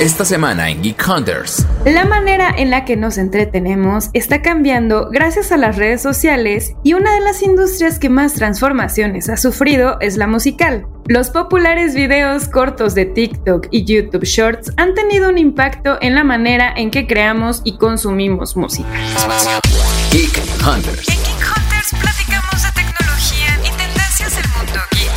Esta semana en Geek Hunters. La manera en la que nos entretenemos está cambiando gracias a las redes sociales y una de las industrias que más transformaciones ha sufrido es la musical. Los populares videos cortos de TikTok y YouTube Shorts han tenido un impacto en la manera en que creamos y consumimos música. Geek Hunters.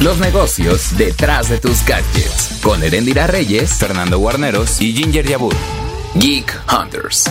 Los negocios detrás de tus gadgets. Con Erendira Reyes, Fernando Guarneros y Ginger Yabur. Geek Hunters.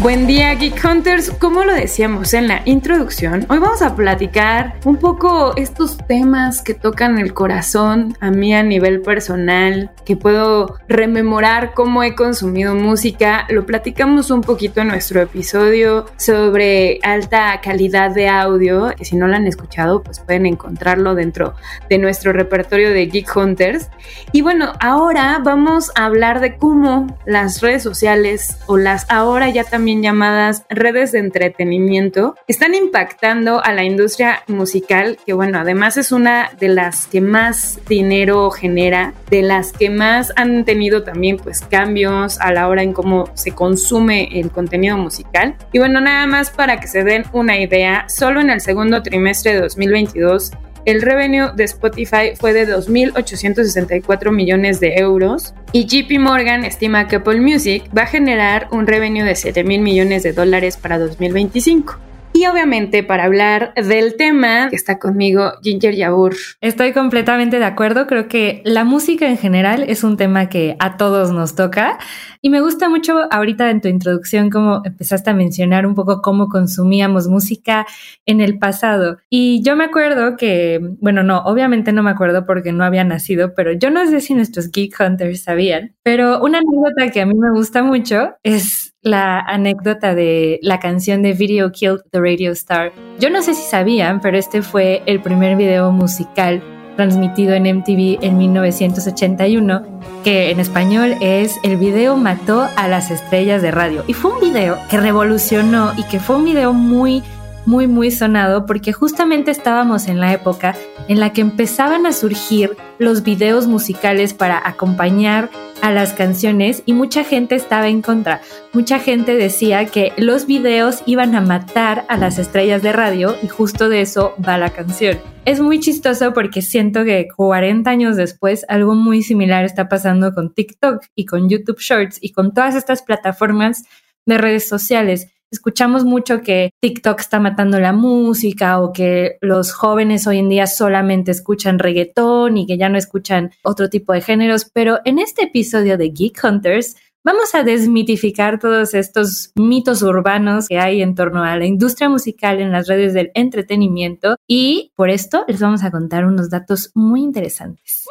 Buen día Geek Hunters, como lo decíamos en la introducción, hoy vamos a platicar un poco estos temas que tocan el corazón a mí a nivel personal, que puedo rememorar cómo he consumido música, lo platicamos un poquito en nuestro episodio sobre alta calidad de audio, que si no lo han escuchado pues pueden encontrarlo dentro de nuestro repertorio de Geek Hunters. Y bueno, ahora vamos a hablar de cómo las redes sociales o las ahora ya también llamadas redes de entretenimiento, están impactando a la industria musical, que bueno, además es una de las que más dinero genera, de las que más han tenido también pues cambios a la hora en cómo se consume el contenido musical. Y bueno, nada más para que se den una idea, solo en el segundo trimestre de 2022 el revenue de Spotify fue de 2.864 millones de euros y JP Morgan estima que Apple Music va a generar un revenue de 7.000 millones de dólares para 2025. Y obviamente para hablar del tema está conmigo Ginger Yabur. Estoy completamente de acuerdo, creo que la música en general es un tema que a todos nos toca y me gusta mucho ahorita en tu introducción cómo empezaste a mencionar un poco cómo consumíamos música en el pasado. Y yo me acuerdo que, bueno, no, obviamente no me acuerdo porque no había nacido, pero yo no sé si nuestros Geek Hunters sabían, pero una anécdota que a mí me gusta mucho es la anécdota de la canción de Video Killed the Radio Star. Yo no sé si sabían, pero este fue el primer video musical transmitido en MTV en 1981, que en español es El video mató a las estrellas de radio. Y fue un video que revolucionó y que fue un video muy muy, muy sonado porque justamente estábamos en la época en la que empezaban a surgir los videos musicales para acompañar a las canciones y mucha gente estaba en contra. Mucha gente decía que los videos iban a matar a las estrellas de radio y justo de eso va la canción. Es muy chistoso porque siento que 40 años después algo muy similar está pasando con TikTok y con YouTube Shorts y con todas estas plataformas de redes sociales escuchamos mucho que TikTok está matando la música o que los jóvenes hoy en día solamente escuchan reggaetón y que ya no escuchan otro tipo de géneros, pero en este episodio de Geek Hunters vamos a desmitificar todos estos mitos urbanos que hay en torno a la industria musical en las redes del entretenimiento y por esto les vamos a contar unos datos muy interesantes.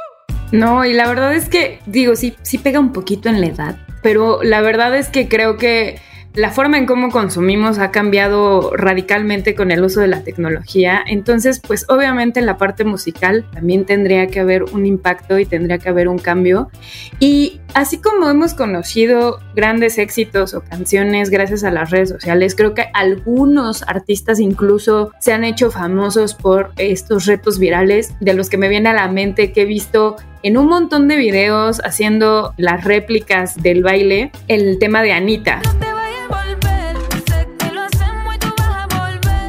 No, y la verdad es que, digo, sí, sí pega un poquito en la edad, pero la verdad es que creo que la forma en cómo consumimos ha cambiado radicalmente con el uso de la tecnología. Entonces, pues obviamente en la parte musical también tendría que haber un impacto y tendría que haber un cambio. Y así como hemos conocido grandes éxitos o canciones gracias a las redes sociales, creo que algunos artistas incluso se han hecho famosos por estos retos virales de los que me viene a la mente que he visto en un montón de videos haciendo las réplicas del baile, el tema de Anita.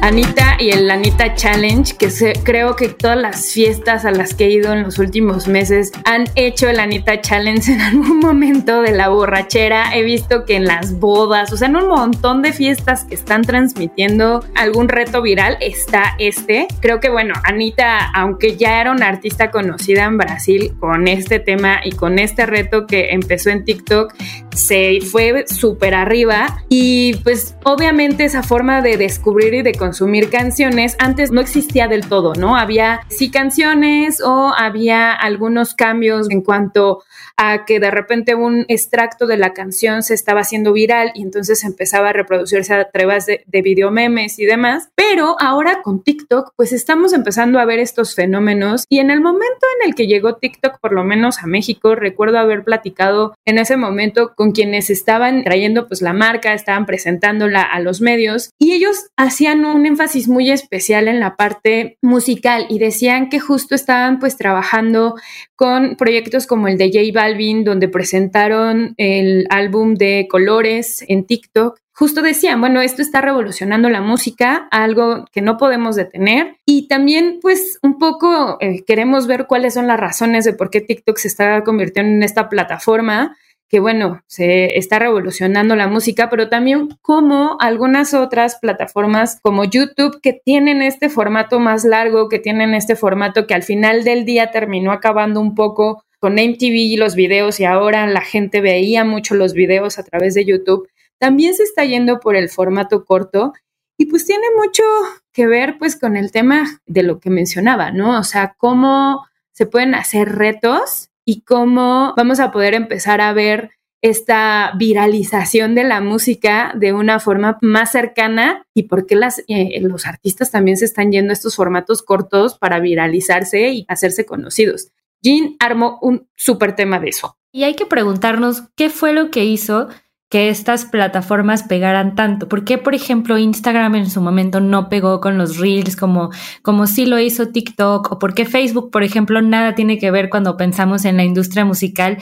Anita y el Anita Challenge, que creo que todas las fiestas a las que he ido en los últimos meses han hecho el Anita Challenge en algún momento de la borrachera. He visto que en las bodas, o sea, en un montón de fiestas que están transmitiendo algún reto viral está este. Creo que bueno, Anita, aunque ya era una artista conocida en Brasil con este tema y con este reto que empezó en TikTok, se fue súper arriba y pues obviamente esa forma de descubrir y de consumir canciones antes no existía del todo, ¿no? Había sí canciones o había algunos cambios en cuanto a que de repente un extracto de la canción se estaba haciendo viral y entonces empezaba a reproducirse a través de, de videomemes y demás. Pero ahora con TikTok, pues estamos empezando a ver estos fenómenos y en el momento en el que llegó TikTok, por lo menos a México, recuerdo haber platicado en ese momento con quienes estaban trayendo pues la marca, estaban presentándola a los medios y ellos hacían un un énfasis muy especial en la parte musical y decían que justo estaban pues trabajando con proyectos como el de J Balvin, donde presentaron el álbum de colores en TikTok justo decían, bueno, esto está revolucionando la música, algo que no podemos detener. Y también, pues, un poco eh, queremos ver cuáles son las razones de por qué TikTok se está convirtiendo en esta plataforma que bueno, se está revolucionando la música, pero también como algunas otras plataformas como YouTube que tienen este formato más largo, que tienen este formato que al final del día terminó acabando un poco con MTV y los videos y ahora la gente veía mucho los videos a través de YouTube, también se está yendo por el formato corto y pues tiene mucho que ver pues con el tema de lo que mencionaba, ¿no? O sea, cómo se pueden hacer retos y cómo vamos a poder empezar a ver esta viralización de la música de una forma más cercana y por qué las, eh, los artistas también se están yendo a estos formatos cortos para viralizarse y hacerse conocidos. Jean armó un súper tema de eso. Y hay que preguntarnos qué fue lo que hizo que estas plataformas pegaran tanto. ¿Por qué, por ejemplo, Instagram en su momento no pegó con los reels como, como sí lo hizo TikTok? ¿O por qué Facebook, por ejemplo, nada tiene que ver cuando pensamos en la industria musical?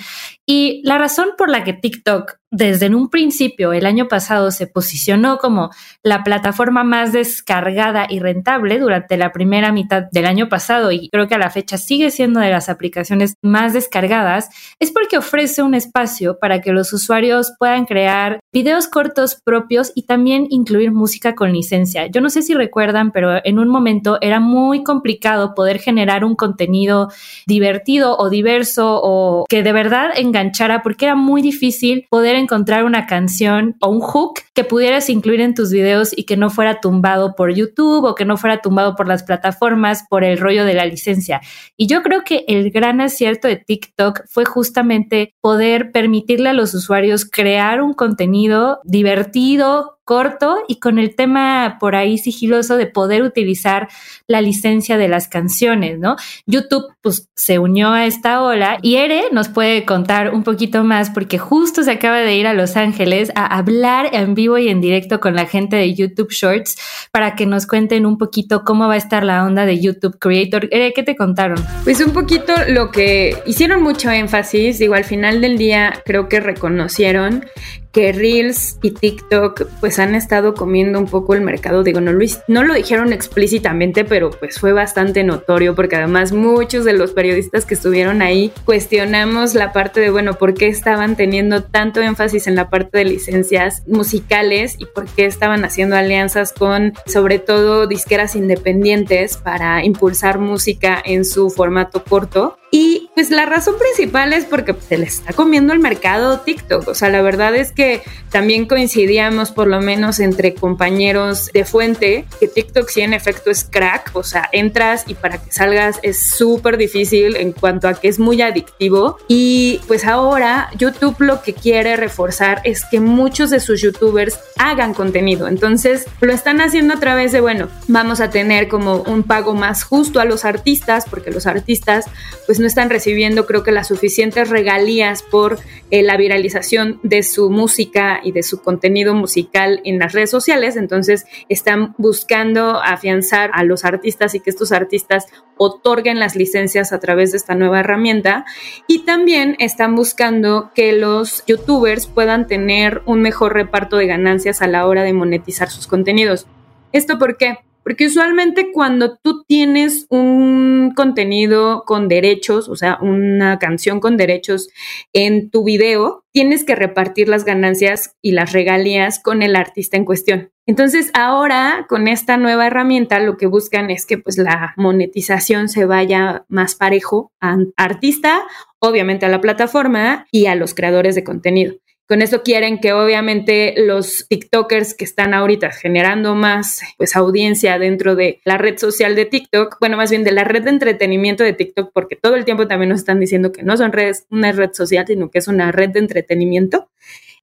Y la razón por la que TikTok desde en un principio el año pasado se posicionó como la plataforma más descargada y rentable durante la primera mitad del año pasado y creo que a la fecha sigue siendo de las aplicaciones más descargadas, es porque ofrece un espacio para que los usuarios puedan crear videos cortos propios y también incluir música con licencia. Yo no sé si recuerdan, pero en un momento era muy complicado poder generar un contenido divertido o diverso o que de verdad enganchara porque era muy difícil poder encontrar una canción o un hook que pudieras incluir en tus videos y que no fuera tumbado por YouTube o que no fuera tumbado por las plataformas por el rollo de la licencia. Y yo creo que el gran acierto de TikTok fue justamente poder permitirle a los usuarios crear un contenido divertido, corto y con el tema por ahí sigiloso de poder utilizar la licencia de las canciones, ¿no? YouTube pues se unió a esta ola y Ere nos puede contar un poquito más porque justo se acaba de ir a Los Ángeles a hablar en vivo y en directo con la gente de YouTube Shorts para que nos cuenten un poquito cómo va a estar la onda de YouTube Creator. Ere, ¿qué te contaron? Pues un poquito lo que hicieron mucho énfasis, digo, al final del día creo que reconocieron que Reels y TikTok pues han estado comiendo un poco el mercado. Digo, no lo, no lo dijeron explícitamente, pero pues fue bastante notorio porque además muchos de los periodistas que estuvieron ahí cuestionamos la parte de, bueno, ¿por qué estaban teniendo tanto énfasis en la parte de licencias musicales y por qué estaban haciendo alianzas con sobre todo disqueras independientes para impulsar música en su formato corto? Y pues la razón principal es porque se le está comiendo el mercado TikTok. O sea, la verdad es que también coincidíamos por lo menos entre compañeros de fuente que TikTok sí en efecto es crack. O sea, entras y para que salgas es súper difícil en cuanto a que es muy adictivo. Y pues ahora YouTube lo que quiere reforzar es que muchos de sus youtubers hagan contenido. Entonces lo están haciendo a través de, bueno, vamos a tener como un pago más justo a los artistas porque los artistas pues pues, no están recibiendo creo que las suficientes regalías por eh, la viralización de su música y de su contenido musical en las redes sociales, entonces están buscando afianzar a los artistas y que estos artistas otorguen las licencias a través de esta nueva herramienta y también están buscando que los youtubers puedan tener un mejor reparto de ganancias a la hora de monetizar sus contenidos. ¿Esto por qué? Porque usualmente cuando tú tienes un contenido con derechos, o sea, una canción con derechos en tu video, tienes que repartir las ganancias y las regalías con el artista en cuestión. Entonces, ahora con esta nueva herramienta lo que buscan es que pues la monetización se vaya más parejo al artista, obviamente a la plataforma y a los creadores de contenido. Con eso quieren que obviamente los TikTokers que están ahorita generando más pues audiencia dentro de la red social de TikTok, bueno, más bien de la red de entretenimiento de TikTok, porque todo el tiempo también nos están diciendo que no son redes, una red social, sino que es una red de entretenimiento.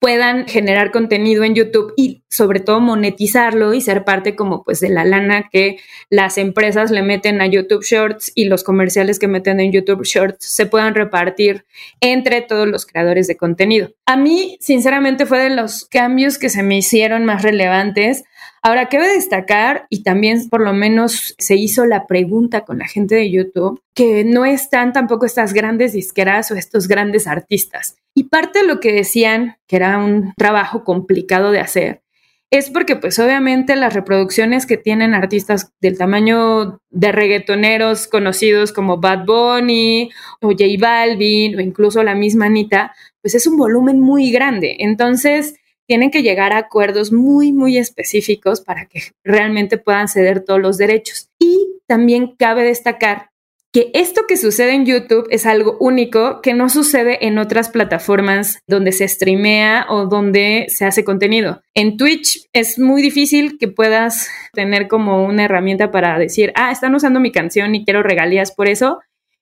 Puedan generar contenido en YouTube y sobre todo monetizarlo y ser parte como pues de la lana que las empresas le meten a YouTube Shorts y los comerciales que meten en YouTube Shorts se puedan repartir entre todos los creadores de contenido. A mí, sinceramente, fue de los cambios que se me hicieron más relevantes Ahora, cabe destacar, y también por lo menos se hizo la pregunta con la gente de YouTube, que no están tampoco estas grandes disqueras o estos grandes artistas. Y parte de lo que decían, que era un trabajo complicado de hacer, es porque pues obviamente las reproducciones que tienen artistas del tamaño de reggaetoneros conocidos como Bad Bunny o J Balvin o incluso la misma Anita, pues es un volumen muy grande. Entonces, tienen que llegar a acuerdos muy, muy específicos para que realmente puedan ceder todos los derechos. Y también cabe destacar que esto que sucede en YouTube es algo único que no sucede en otras plataformas donde se streamea o donde se hace contenido. En Twitch es muy difícil que puedas tener como una herramienta para decir, ah, están usando mi canción y quiero regalías por eso.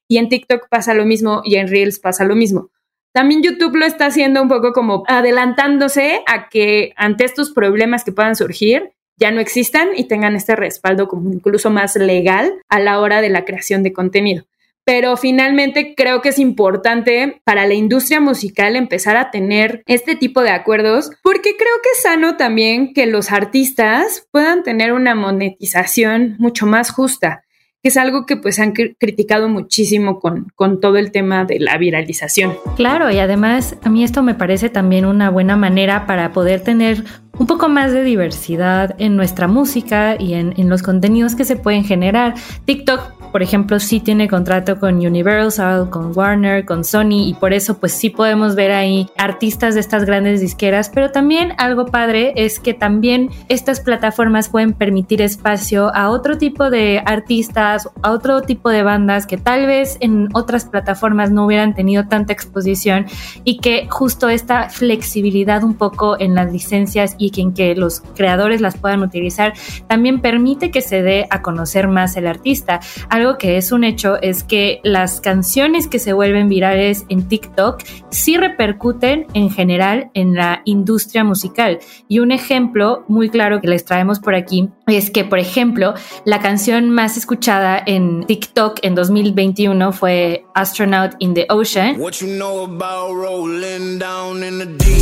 Y en TikTok pasa lo mismo y en Reels pasa lo mismo. También YouTube lo está haciendo un poco como adelantándose a que ante estos problemas que puedan surgir, ya no existan y tengan este respaldo como incluso más legal a la hora de la creación de contenido. Pero finalmente creo que es importante para la industria musical empezar a tener este tipo de acuerdos porque creo que es sano también que los artistas puedan tener una monetización mucho más justa que es algo que pues han criticado muchísimo con, con todo el tema de la viralización. Claro, y además a mí esto me parece también una buena manera para poder tener un poco más de diversidad en nuestra música y en, en, los contenidos que se pueden generar. TikTok por ejemplo, sí tiene contrato con Universal, con Warner, con Sony y por eso pues sí podemos ver ahí artistas de estas grandes disqueras, pero también algo padre es que también estas plataformas pueden permitir espacio a otro tipo de artistas, a otro tipo de bandas que tal vez en otras plataformas no hubieran tenido tanta exposición y que justo esta flexibilidad un poco en las licencias y en que los creadores las puedan utilizar también permite que se dé a conocer más el artista algo que es un hecho es que las canciones que se vuelven virales en TikTok sí repercuten en general en la industria musical. Y un ejemplo muy claro que les traemos por aquí es que, por ejemplo, la canción más escuchada en TikTok en 2021 fue Astronaut in the Ocean.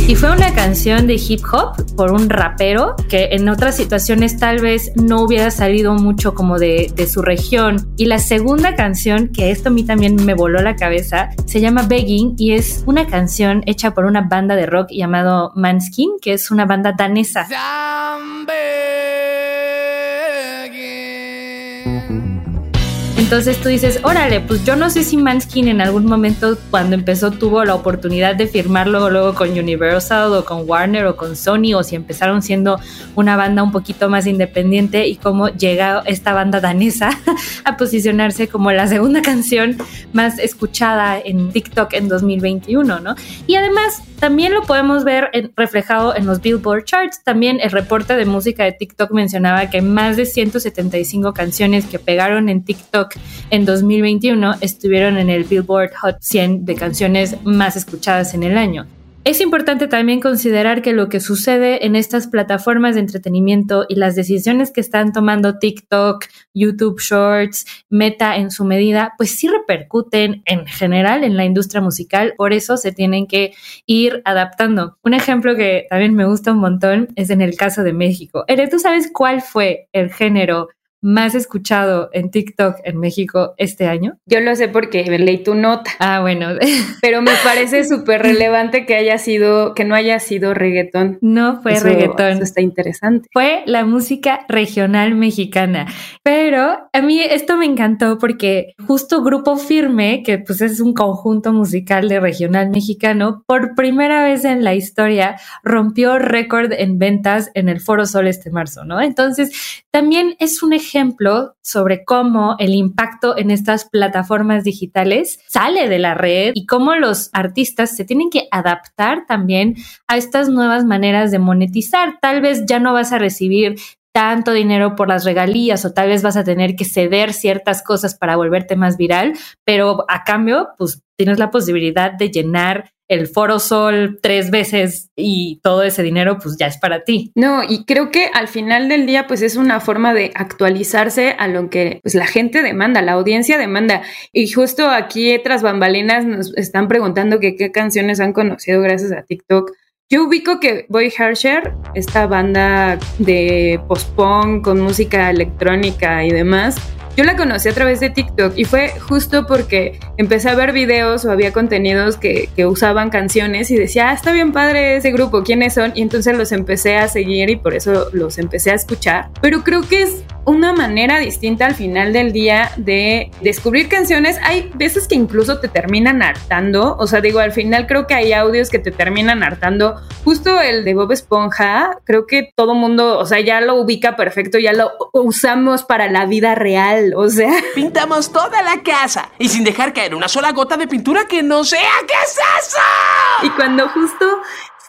Y fue una canción de hip hop por un rapero que en otras situaciones tal vez no hubiera salido mucho como de, de su región. Y la segunda canción, que esto a mí también me voló la cabeza, se llama Begging y es una canción hecha por una banda de rock llamado Manskin, que es una banda danesa. Entonces tú dices, órale, pues yo no sé si Manskin en algún momento cuando empezó tuvo la oportunidad de firmar luego, luego con Universal o con Warner o con Sony o si empezaron siendo una banda un poquito más independiente y cómo llega esta banda danesa a posicionarse como la segunda canción más escuchada en TikTok en 2021, ¿no? Y además también lo podemos ver reflejado en los Billboard Charts. También el reporte de música de TikTok mencionaba que más de 175 canciones que pegaron en TikTok en 2021 estuvieron en el Billboard Hot 100 de canciones más escuchadas en el año. Es importante también considerar que lo que sucede en estas plataformas de entretenimiento y las decisiones que están tomando TikTok, YouTube Shorts, Meta en su medida, pues sí repercuten en general en la industria musical, por eso se tienen que ir adaptando. Un ejemplo que también me gusta un montón es en el caso de México. Ere, ¿tú sabes cuál fue el género más escuchado en TikTok en México este año? Yo lo sé porque leí tu nota. Ah, bueno. Pero me parece súper relevante que haya sido, que no haya sido reggaetón. No fue reggaetón. Eso está interesante. Fue la música regional mexicana. Pero a mí esto me encantó porque justo Grupo Firme, que pues es un conjunto musical de regional mexicano, por primera vez en la historia rompió récord en ventas en el Foro Sol este marzo, ¿no? Entonces, también es un ejemplo ejemplo sobre cómo el impacto en estas plataformas digitales sale de la red y cómo los artistas se tienen que adaptar también a estas nuevas maneras de monetizar. Tal vez ya no vas a recibir tanto dinero por las regalías o tal vez vas a tener que ceder ciertas cosas para volverte más viral, pero a cambio, pues tienes la posibilidad de llenar el Foro Sol tres veces y todo ese dinero pues ya es para ti. No, y creo que al final del día pues es una forma de actualizarse a lo que pues la gente demanda, la audiencia demanda. Y justo aquí tras bambalinas nos están preguntando qué canciones han conocido gracias a TikTok. Yo ubico que Boy Harsher, esta banda de post-punk con música electrónica y demás, yo la conocí a través de TikTok y fue justo porque empecé a ver videos o había contenidos que, usaban canciones y decía, ah, está bien padre ese grupo, ¿quiénes son? Y entonces los empecé a seguir y por eso los empecé a escuchar. Pero creo que es una manera distinta al final del día de descubrir canciones. Hay veces que incluso te terminan hartando. O sea, digo, al final creo que hay audios que te terminan hartando. Justo el de Bob Esponja, creo que todo mundo, o sea, ya lo ubica perfecto, ya lo usamos para la vida real. O sea, pintamos toda la casa y sin dejar caer una sola gota de pintura que no sea. ¿Qué es eso? Y cuando justo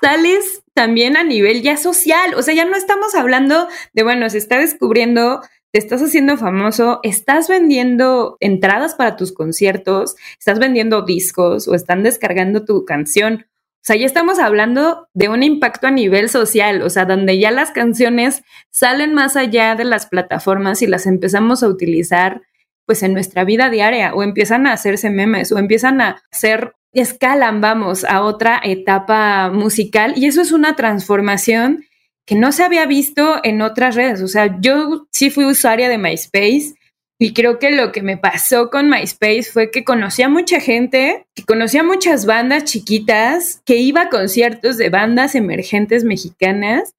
sales también a nivel ya social, o sea, ya no estamos hablando de, bueno, se está descubriendo, te estás haciendo famoso, estás vendiendo entradas para tus conciertos, estás vendiendo discos o están descargando tu canción. O sea, ya estamos hablando de un impacto a nivel social, o sea, donde ya las canciones salen más allá de las plataformas y las empezamos a utilizar pues en nuestra vida diaria o empiezan a hacerse memes o empiezan a ser escalan, vamos, a otra etapa musical y eso es una transformación que no se había visto en otras redes. O sea, yo sí fui usuaria de MySpace y creo que lo que me pasó con MySpace fue que conocía mucha gente, que conocía muchas bandas chiquitas, que iba a conciertos de bandas emergentes mexicanas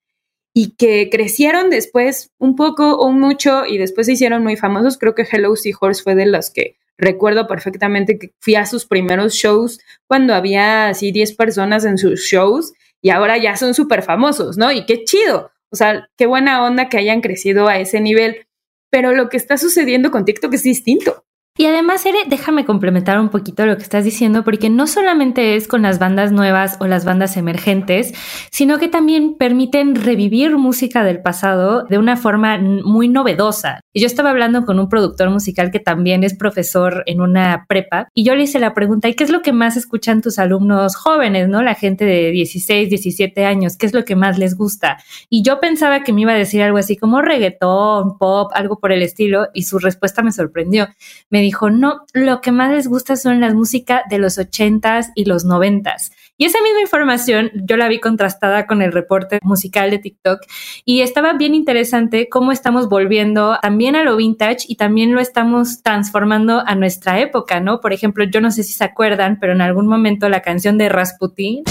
y que crecieron después un poco o mucho y después se hicieron muy famosos. Creo que Hello Seahorse fue de los que Recuerdo perfectamente que fui a sus primeros shows cuando había así 10 personas en sus shows y ahora ya son súper famosos, ¿no? Y qué chido. O sea, qué buena onda que hayan crecido a ese nivel. Pero lo que está sucediendo con TikTok es distinto. Y además, Ere, déjame complementar un poquito lo que estás diciendo, porque no solamente es con las bandas nuevas o las bandas emergentes, sino que también permiten revivir música del pasado de una forma muy novedosa. Yo estaba hablando con un productor musical que también es profesor en una prepa, y yo le hice la pregunta, ¿y qué es lo que más escuchan tus alumnos jóvenes, no? La gente de 16, 17 años, ¿qué es lo que más les gusta? Y yo pensaba que me iba a decir algo así como reggaetón, pop, algo por el estilo, y su respuesta me sorprendió. Me dijo, no, lo que más les gusta son las músicas de los ochentas y los noventas. Y esa misma información yo la vi contrastada con el reporte musical de TikTok y estaba bien interesante cómo estamos volviendo también a lo vintage y también lo estamos transformando a nuestra época, ¿no? Por ejemplo, yo no sé si se acuerdan, pero en algún momento la canción de Rasputin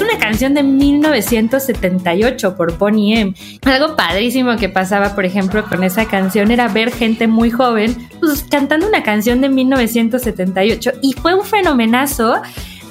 es una canción de 1978 por Bonnie M. Algo padrísimo que pasaba, por ejemplo, con esa canción era ver gente muy joven pues, cantando una canción de 1978 y fue un fenomenazo.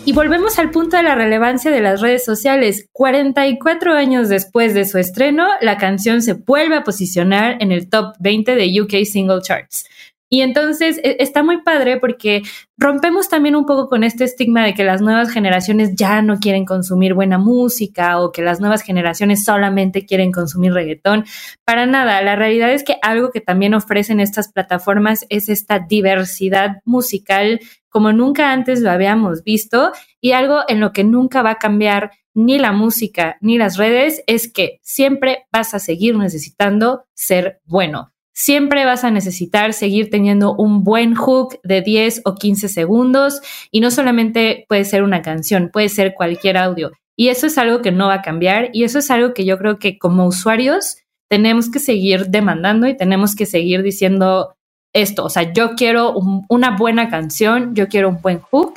Y volvemos al punto de la relevancia de las redes sociales. 44 años después de su estreno, la canción se vuelve a posicionar en el top 20 de UK Single Charts. Y entonces e, está muy padre porque rompemos también un poco con este estigma de que las nuevas generaciones ya no quieren consumir buena música o que las nuevas generaciones solamente quieren consumir reggaetón. Para nada, la realidad es que algo que también ofrecen estas plataformas es esta diversidad musical como nunca antes lo habíamos visto y algo en lo que nunca va a cambiar ni la música ni las redes es que siempre vas a seguir necesitando ser bueno siempre vas a necesitar seguir teniendo un buen hook de 10 o 15 segundos y no solamente puede ser una canción, puede ser cualquier audio. Y eso es algo que no va a cambiar y eso es algo que yo creo que como usuarios tenemos que seguir demandando y tenemos que seguir diciendo esto, o sea, yo quiero una buena canción, yo quiero un buen hook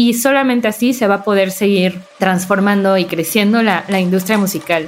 y solamente así se va a poder seguir transformando y creciendo la, la industria musical.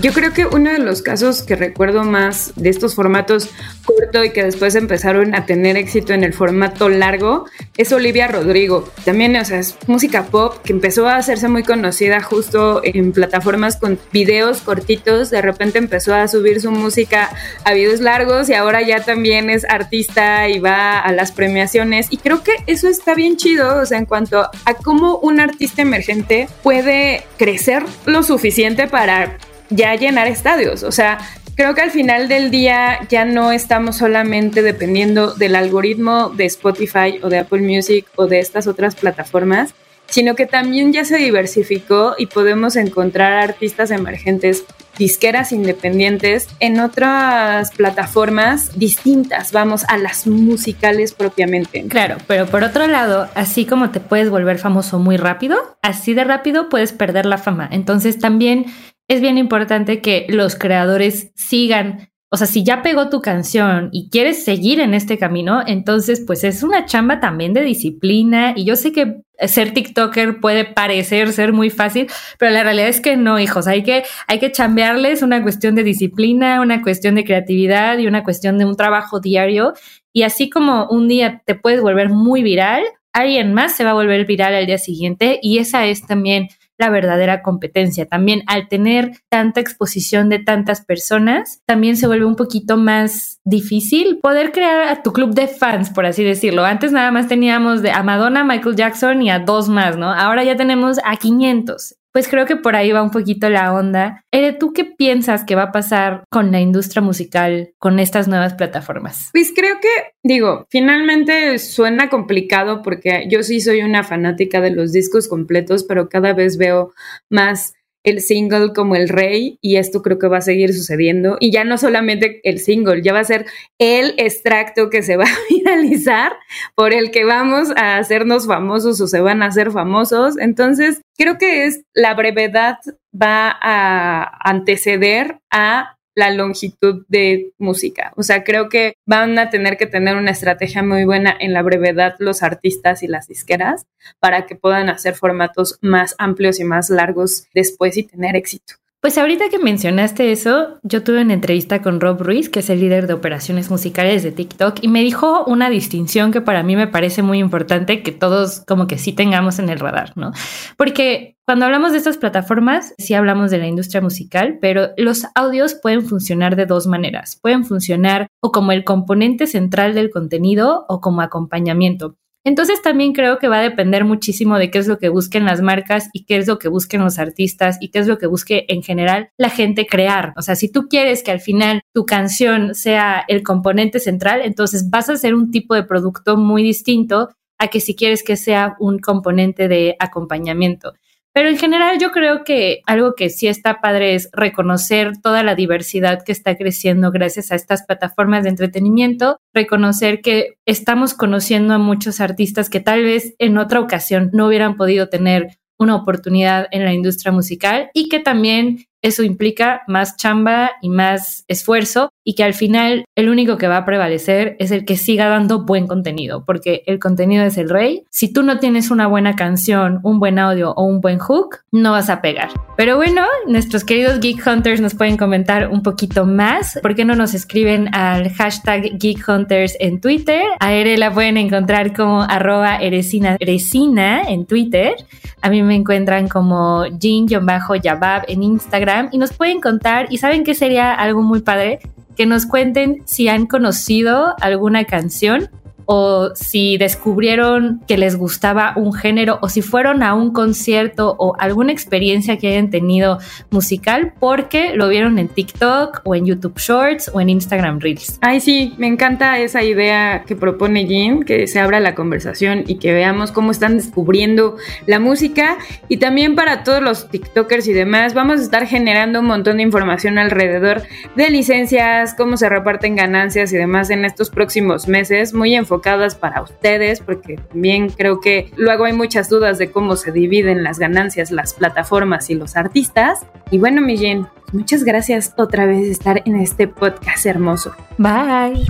Yo creo que uno de los casos que recuerdo más de estos formatos corto y que después empezaron a tener éxito en el formato largo es Olivia Rodrigo. También, o sea, es música pop que empezó a hacerse muy conocida justo en plataformas con videos cortitos. De repente empezó a subir su música a videos largos y ahora ya también es artista y va a las premiaciones. Y creo que eso está bien chido, o sea, en cuanto a cómo un artista emergente puede crecer lo suficiente para ya llenar estadios. O sea, creo que al final del día ya no estamos solamente dependiendo del algoritmo de Spotify o de Apple Music o de estas otras plataformas, sino que también ya se diversificó y podemos encontrar artistas emergentes, disqueras independientes en otras plataformas distintas, vamos, a las musicales propiamente. Claro, pero por otro lado, así como te puedes volver famoso muy rápido, así de rápido puedes perder la fama. Entonces también es bien importante que los creadores sigan o sea, si ya pegó tu canción y quieres seguir en este camino, entonces pues es una chamba también de disciplina y yo sé que ser TikToker puede parecer ser muy fácil, pero la realidad es que no, hijos, hay que hay que chambearles una cuestión de disciplina, una cuestión de creatividad y una cuestión de un trabajo diario. Y así como un día te puedes volver muy viral, alguien más se va a volver viral al día siguiente y esa es también la verdadera competencia. También al tener tanta exposición de tantas personas, también se vuelve un poquito más difícil poder crear a tu club de fans, por así decirlo. Antes nada más teníamos de a Madonna, Michael Jackson y a dos más, ¿no? Ahora ya tenemos a 500 pues creo que por ahí va un poquito la onda. Ere, ¿tú qué piensas que va a pasar con la industria musical con estas nuevas plataformas? Pues creo que, digo, finalmente suena complicado porque yo sí soy una fanática de los discos completos, pero cada vez veo más el single como el rey y esto creo que va a seguir sucediendo y ya no solamente el single, ya va a ser el extracto que se va a viralizar por el que vamos a hacernos famosos o se van a hacer famosos. Entonces, creo que es la brevedad va a anteceder a la longitud de música. O sea, creo que van a tener que tener una estrategia muy buena en la brevedad los artistas y las disqueras para que puedan hacer formatos más amplios y más largos después y tener éxito. Pues ahorita que mencionaste eso, yo tuve una entrevista con Rob Ruiz, que es el líder de operaciones musicales de TikTok, y me dijo una distinción que para mí me parece muy importante que todos como que sí tengamos en el radar, ¿no? Porque cuando hablamos de estas plataformas, sí hablamos de la industria musical, pero los audios pueden funcionar de dos maneras. Pueden funcionar o como el componente central del contenido o como acompañamiento. Entonces también creo que va a depender muchísimo de qué es lo que busquen las marcas y qué es lo que busquen los artistas y qué es lo que busque en general la gente crear. O sea, si tú quieres que al final tu canción sea el componente central, entonces vas a hacer un tipo de producto muy distinto a que si quieres que sea un componente de acompañamiento. Pero en general yo creo que algo que sí está padre es reconocer toda la diversidad que está creciendo gracias a estas plataformas de entretenimiento, reconocer que estamos conociendo a muchos artistas que tal vez en otra ocasión no hubieran podido tener una oportunidad en la industria musical y que también eso implica más chamba y más esfuerzo y que al final el único que va a prevalecer es el que siga dando buen contenido, porque el contenido es el rey. Si tú no tienes una buena canción, un buen audio o un buen hook, no vas a pegar. Pero bueno, nuestros queridos Geek Hunters nos pueden comentar un poquito más. ¿Por qué no nos escriben al hashtag Geek Hunters en Twitter? A Ere la pueden encontrar como arroba eresina, en Twitter. A mí me encuentran como Jin-Yabab en Instagram y nos pueden contar y saben que sería algo muy padre que nos cuenten si han conocido alguna canción o si descubrieron que les gustaba un género o si fueron a un concierto o alguna experiencia que hayan tenido musical porque lo vieron en TikTok o en YouTube Shorts o en Instagram Reels. Ay, sí, me encanta esa idea que propone Jim, que se abra la conversación y que veamos cómo están descubriendo la música y también para todos los TikTokers y demás, vamos a estar generando un montón de información alrededor de licencias, cómo se reparten ganancias y demás en estos próximos meses, muy enfocados para ustedes, porque también creo que luego hay muchas dudas de cómo se dividen las ganancias, las plataformas y los artistas. Y bueno, mi Jen, muchas gracias otra vez de estar en este podcast hermoso. Bye.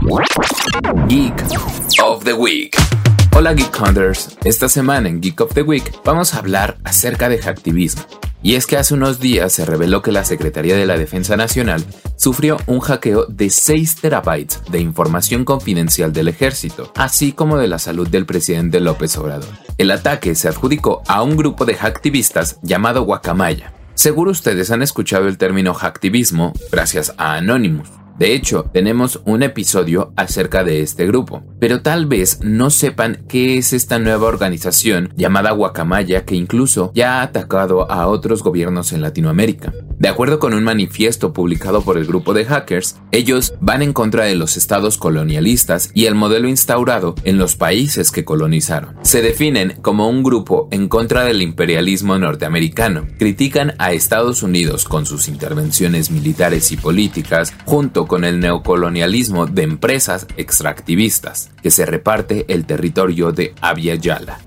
Geek of the Week. Hola Geek Hunters, esta semana en Geek of the Week vamos a hablar acerca de hacktivismo. Y es que hace unos días se reveló que la Secretaría de la Defensa Nacional sufrió un hackeo de 6 terabytes de información confidencial del ejército, así como de la salud del presidente López Obrador. El ataque se adjudicó a un grupo de hacktivistas llamado Guacamaya. Seguro ustedes han escuchado el término hacktivismo gracias a Anonymous De hecho, tenemos un episodio acerca de este grupo, pero tal vez no sepan qué es esta nueva organización llamada Guacamaya que incluso ya ha atacado a otros gobiernos en Latinoamérica. De acuerdo con un manifiesto publicado por el grupo de hackers, ellos van en contra de los estados colonialistas y el modelo instaurado en los países que colonizaron. Se definen como un grupo en contra del imperialismo norteamericano. Critican a Estados Unidos con sus intervenciones militares y políticas junto con el neocolonialismo de empresas extractivistas, que se reparte el territorio de Abya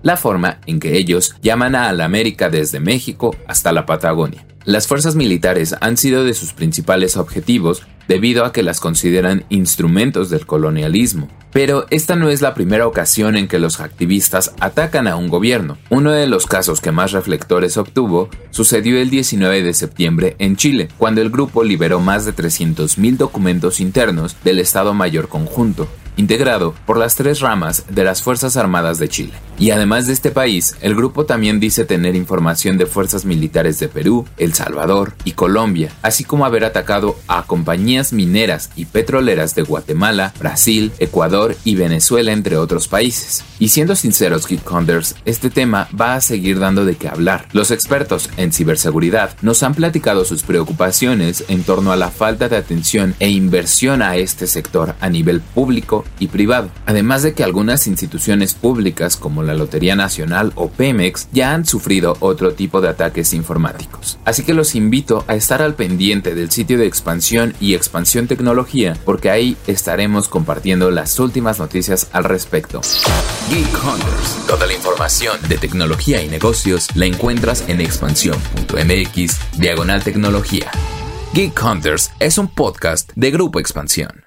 la forma en que ellos llaman a la América desde México hasta la Patagonia. Las fuerzas militares han sido de sus principales objetivos debido a que las consideran instrumentos del colonialismo. Pero esta no es la primera ocasión en que los activistas atacan a un gobierno. Uno de los casos que más reflectores obtuvo sucedió el 19 de septiembre en Chile, cuando el grupo liberó más de 300.000 documentos internos del Estado Mayor Conjunto, integrado por las tres ramas de las Fuerzas Armadas de Chile. Y además de este país, el grupo también dice tener información de fuerzas militares de Perú, El Salvador y Colombia, así como haber atacado a compañías mineras y petroleras de Guatemala, Brasil, Ecuador y Venezuela, entre otros países. Y siendo sinceros, Geek Hunters, este tema va a seguir dando de qué hablar. Los expertos en ciberseguridad nos han platicado sus preocupaciones en torno a la falta de atención e inversión a este sector a nivel público y privado. Además de que algunas instituciones públicas como la Lotería Nacional o Pemex ya han sufrido otro tipo de ataques informáticos. Así que los invito a estar al pendiente del sitio de expansión y expansión tecnología porque ahí estaremos compartiendo las últimas noticias al respecto. Geek Hunters. Toda la información de tecnología y negocios la encuentras en expansión.mx diagonal tecnología. Geek Hunters es un podcast de Grupo Expansión.